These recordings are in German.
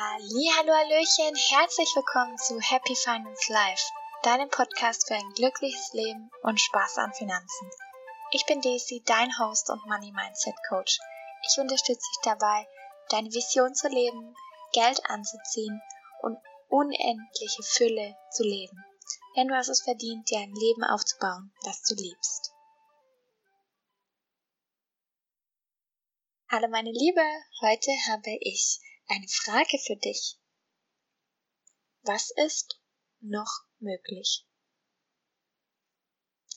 Hallo, Hallöchen, herzlich willkommen zu Happy Finance Life, deinem Podcast für ein glückliches Leben und Spaß an Finanzen. Ich bin Daisy, dein Host und Money Mindset Coach. Ich unterstütze dich dabei, deine Vision zu leben, Geld anzuziehen und unendliche Fülle zu leben. Denn du hast es verdient, dir ein Leben aufzubauen, das du liebst. Hallo meine Liebe, heute habe ich eine Frage für dich. Was ist noch möglich?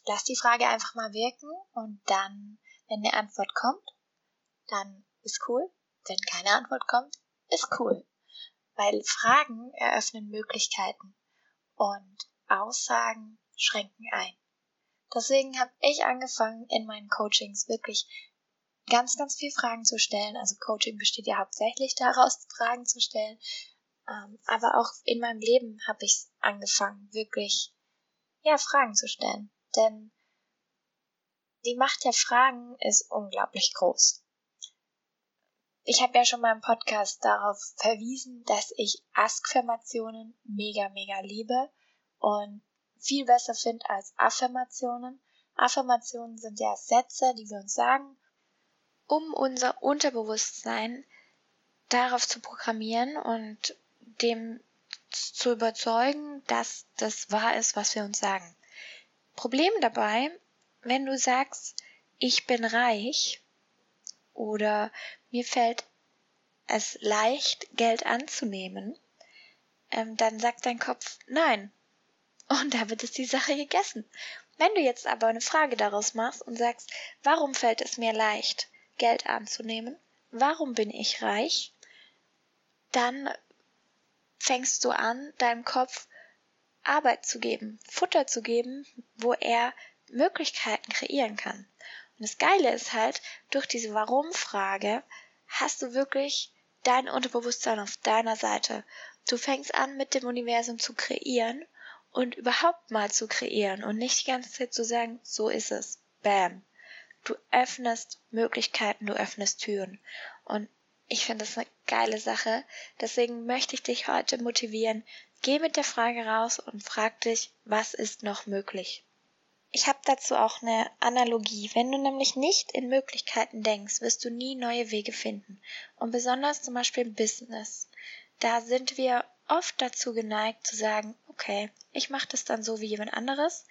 Lass die Frage einfach mal wirken und dann, wenn eine Antwort kommt, dann ist cool. Wenn keine Antwort kommt, ist cool. Weil Fragen eröffnen Möglichkeiten und Aussagen schränken ein. Deswegen habe ich angefangen, in meinen Coachings wirklich ganz, ganz viel Fragen zu stellen. Also Coaching besteht ja hauptsächlich daraus, Fragen zu stellen. Ähm, aber auch in meinem Leben habe ich angefangen, wirklich, ja, Fragen zu stellen. Denn die Macht der Fragen ist unglaublich groß. Ich habe ja schon mal im Podcast darauf verwiesen, dass ich Askfirmationen mega, mega liebe und viel besser finde als Affirmationen. Affirmationen sind ja Sätze, die wir uns sagen, um unser Unterbewusstsein darauf zu programmieren und dem zu überzeugen, dass das wahr ist, was wir uns sagen. Problem dabei, wenn du sagst, ich bin reich oder mir fällt es leicht, Geld anzunehmen, ähm, dann sagt dein Kopf nein. Und damit ist die Sache gegessen. Wenn du jetzt aber eine Frage daraus machst und sagst, warum fällt es mir leicht, Geld anzunehmen, warum bin ich reich, dann fängst du an, deinem Kopf Arbeit zu geben, Futter zu geben, wo er Möglichkeiten kreieren kann. Und das Geile ist halt, durch diese Warum-Frage hast du wirklich dein Unterbewusstsein auf deiner Seite. Du fängst an, mit dem Universum zu kreieren und überhaupt mal zu kreieren und nicht die ganze Zeit zu sagen, so ist es. Bam. Du öffnest Möglichkeiten, du öffnest Türen. Und ich finde das eine geile Sache. Deswegen möchte ich dich heute motivieren. Geh mit der Frage raus und frag dich, was ist noch möglich? Ich habe dazu auch eine Analogie. Wenn du nämlich nicht in Möglichkeiten denkst, wirst du nie neue Wege finden. Und besonders zum Beispiel im Business. Da sind wir oft dazu geneigt zu sagen, okay, ich mache das dann so wie jemand anderes.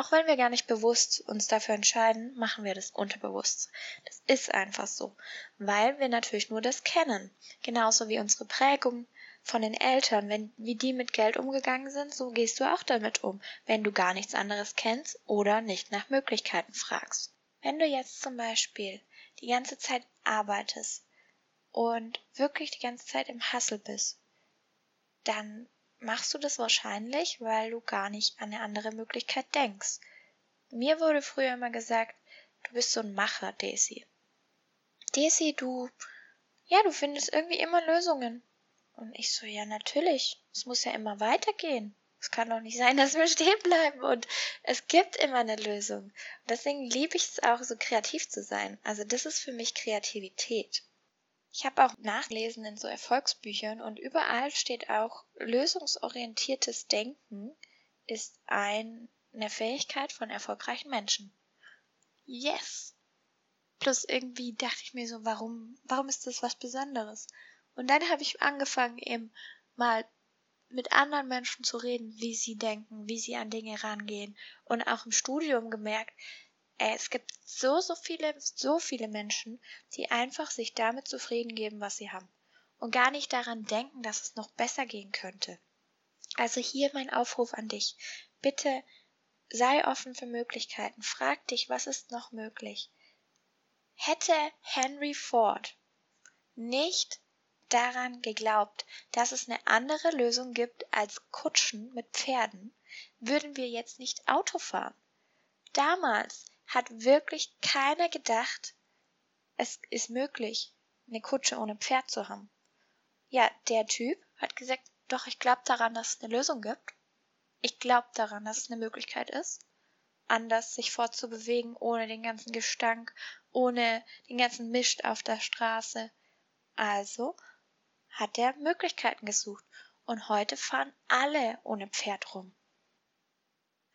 Auch wenn wir gar nicht bewusst uns dafür entscheiden, machen wir das unterbewusst. Das ist einfach so, weil wir natürlich nur das kennen. Genauso wie unsere Prägung von den Eltern, wenn wie die mit Geld umgegangen sind, so gehst du auch damit um, wenn du gar nichts anderes kennst oder nicht nach Möglichkeiten fragst. Wenn du jetzt zum Beispiel die ganze Zeit arbeitest und wirklich die ganze Zeit im Hassel bist, dann machst du das wahrscheinlich, weil du gar nicht an eine andere Möglichkeit denkst. Mir wurde früher immer gesagt, du bist so ein Macher, Daisy. Daisy, du, ja, du findest irgendwie immer Lösungen. Und ich so, ja, natürlich. Es muss ja immer weitergehen. Es kann doch nicht sein, dass wir stehen bleiben und es gibt immer eine Lösung. Und deswegen liebe ich es auch, so kreativ zu sein. Also das ist für mich Kreativität. Ich habe auch nachlesen in so Erfolgsbüchern und überall steht auch, lösungsorientiertes Denken ist ein, eine Fähigkeit von erfolgreichen Menschen. Yes! Plus irgendwie dachte ich mir so, warum, warum ist das was Besonderes? Und dann habe ich angefangen, eben mal mit anderen Menschen zu reden, wie sie denken, wie sie an Dinge rangehen. Und auch im Studium gemerkt, es gibt so, so viele, so viele Menschen, die einfach sich damit zufrieden geben, was sie haben. Und gar nicht daran denken, dass es noch besser gehen könnte. Also hier mein Aufruf an dich. Bitte sei offen für Möglichkeiten. Frag dich, was ist noch möglich? Hätte Henry Ford nicht daran geglaubt, dass es eine andere Lösung gibt als Kutschen mit Pferden, würden wir jetzt nicht Auto fahren. Damals hat wirklich keiner gedacht, es ist möglich, eine Kutsche ohne Pferd zu haben. Ja, der Typ hat gesagt, doch, ich glaube daran, dass es eine Lösung gibt. Ich glaube daran, dass es eine Möglichkeit ist, anders sich fortzubewegen, ohne den ganzen Gestank, ohne den ganzen Mist auf der Straße. Also hat er Möglichkeiten gesucht und heute fahren alle ohne Pferd rum.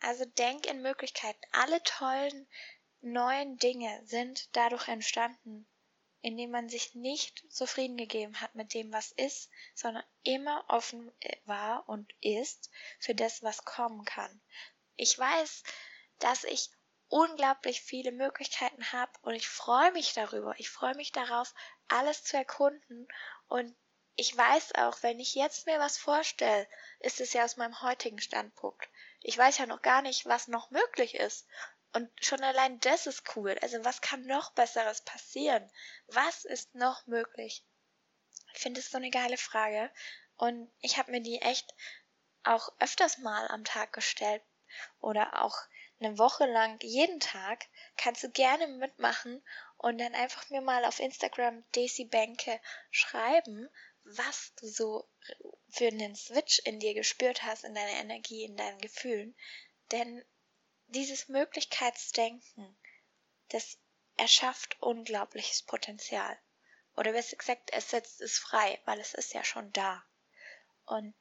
Also denk in Möglichkeiten. Alle tollen neuen Dinge sind dadurch entstanden, indem man sich nicht zufrieden gegeben hat mit dem, was ist, sondern immer offen war und ist für das, was kommen kann. Ich weiß, dass ich unglaublich viele Möglichkeiten habe und ich freue mich darüber. Ich freue mich darauf, alles zu erkunden und ich weiß auch, wenn ich jetzt mir was vorstelle, ist es ja aus meinem heutigen Standpunkt. Ich weiß ja noch gar nicht, was noch möglich ist. Und schon allein das ist cool. Also was kann noch besseres passieren? Was ist noch möglich? Ich finde es so eine geile Frage. Und ich habe mir die echt auch öfters mal am Tag gestellt oder auch eine Woche lang jeden Tag. Kannst du gerne mitmachen und dann einfach mir mal auf Instagram Daisy Bänke schreiben, was du so für einen Switch in dir gespürt hast, in deiner Energie, in deinen Gefühlen. Denn dieses Möglichkeitsdenken, das erschafft unglaubliches Potenzial. Oder besser gesagt, es setzt es frei, weil es ist ja schon da. Und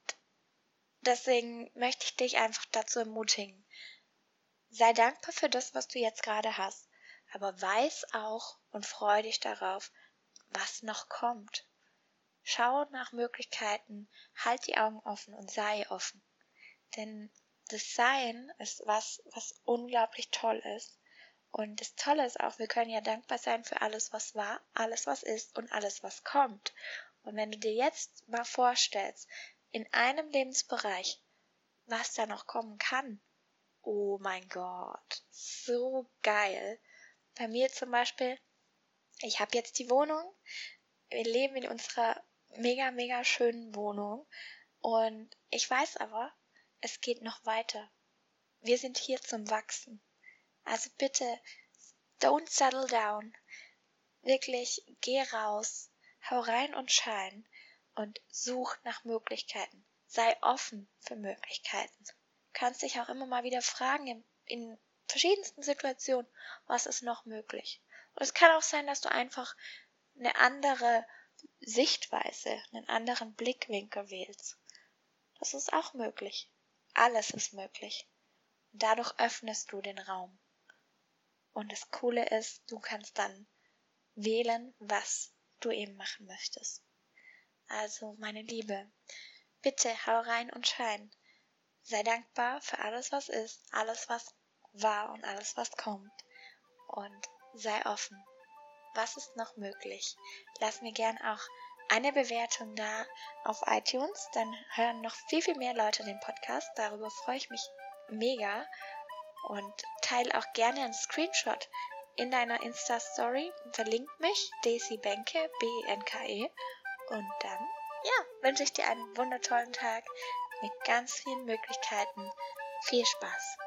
deswegen möchte ich dich einfach dazu ermutigen. Sei dankbar für das, was du jetzt gerade hast, aber weiß auch und freu dich darauf, was noch kommt. Schau nach Möglichkeiten, halt die Augen offen und sei offen. Denn das Sein ist was, was unglaublich toll ist. Und das Tolle ist auch, wir können ja dankbar sein für alles, was war, alles, was ist und alles, was kommt. Und wenn du dir jetzt mal vorstellst, in einem Lebensbereich, was da noch kommen kann, oh mein Gott, so geil. Bei mir zum Beispiel, ich habe jetzt die Wohnung, wir leben in unserer mega, mega schönen Wohnung und ich weiß aber, es geht noch weiter. Wir sind hier zum Wachsen. Also bitte, don't settle down. Wirklich, geh raus, hau rein und schein und such nach Möglichkeiten. Sei offen für Möglichkeiten. Du kannst dich auch immer mal wieder fragen in, in verschiedensten Situationen, was ist noch möglich. Und es kann auch sein, dass du einfach eine andere Sichtweise, einen anderen Blickwinkel wählst. Das ist auch möglich. Alles ist möglich. Und dadurch öffnest du den Raum. Und das Coole ist, du kannst dann wählen, was du eben machen möchtest. Also, meine Liebe, bitte hau rein und schein. Sei dankbar für alles, was ist, alles, was war und alles, was kommt. Und sei offen. Was ist noch möglich? Lass mir gern auch eine Bewertung da auf iTunes, dann hören noch viel, viel mehr Leute den Podcast. Darüber freue ich mich mega. Und teile auch gerne einen Screenshot in deiner Insta-Story. Verlink mich, Daisy Benke, B-E-N-K-E. Und dann, ja, wünsche ich dir einen wundertollen Tag mit ganz vielen Möglichkeiten. Viel Spaß!